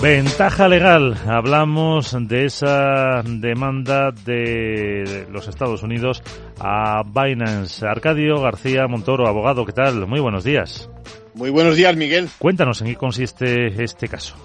Ventaja legal. Hablamos de esa demanda de los Estados Unidos a Binance. Arcadio García Montoro, abogado, ¿qué tal? Muy buenos días. Muy buenos días, Miguel. Cuéntanos en qué consiste este caso.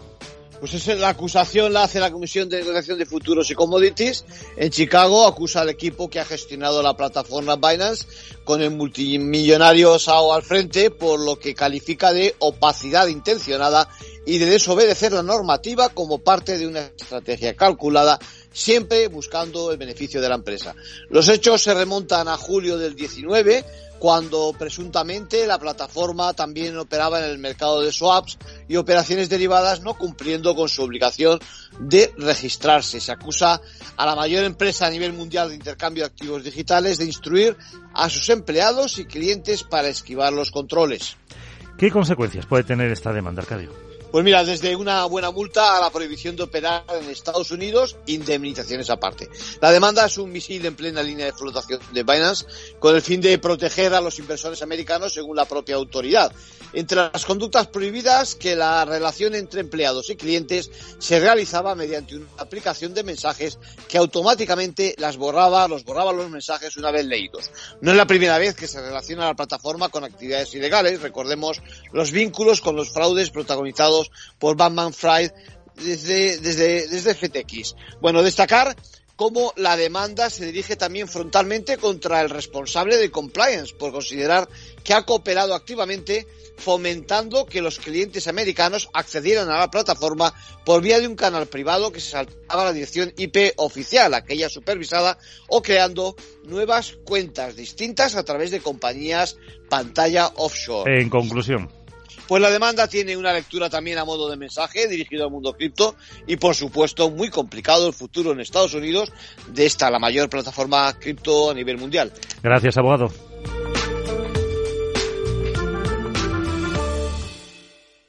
Pues es la acusación la hace la Comisión de Negociación de Futuros y Commodities en Chicago. Acusa al equipo que ha gestionado la plataforma Binance con el multimillonario Sao al frente por lo que califica de opacidad intencionada y de desobedecer la normativa como parte de una estrategia calculada siempre buscando el beneficio de la empresa. Los hechos se remontan a julio del 19 cuando presuntamente la plataforma también operaba en el mercado de swaps y operaciones derivadas no cumpliendo con su obligación de registrarse. Se acusa a la mayor empresa a nivel mundial de intercambio de activos digitales de instruir a sus empleados y clientes para esquivar los controles. ¿Qué consecuencias puede tener esta demanda, Arcadio? Pues mira, desde una buena multa a la prohibición de operar en Estados Unidos, indemnizaciones aparte. La demanda es un misil en plena línea de flotación de Binance con el fin de proteger a los inversores americanos según la propia autoridad. Entre las conductas prohibidas, que la relación entre empleados y clientes se realizaba mediante una aplicación de mensajes que automáticamente las borraba, los borraba los mensajes una vez leídos. No es la primera vez que se relaciona la plataforma con actividades ilegales. Recordemos los vínculos con los fraudes protagonizados por Batman Fried desde, desde, desde FTX. Bueno, destacar cómo la demanda se dirige también frontalmente contra el responsable de compliance por considerar que ha cooperado activamente fomentando que los clientes americanos accedieran a la plataforma por vía de un canal privado que se saltaba la dirección IP oficial, aquella supervisada, o creando nuevas cuentas distintas a través de compañías pantalla offshore. En conclusión. Pues la demanda tiene una lectura también a modo de mensaje dirigido al mundo cripto y por supuesto muy complicado el futuro en Estados Unidos de esta la mayor plataforma cripto a nivel mundial. Gracias, abogado.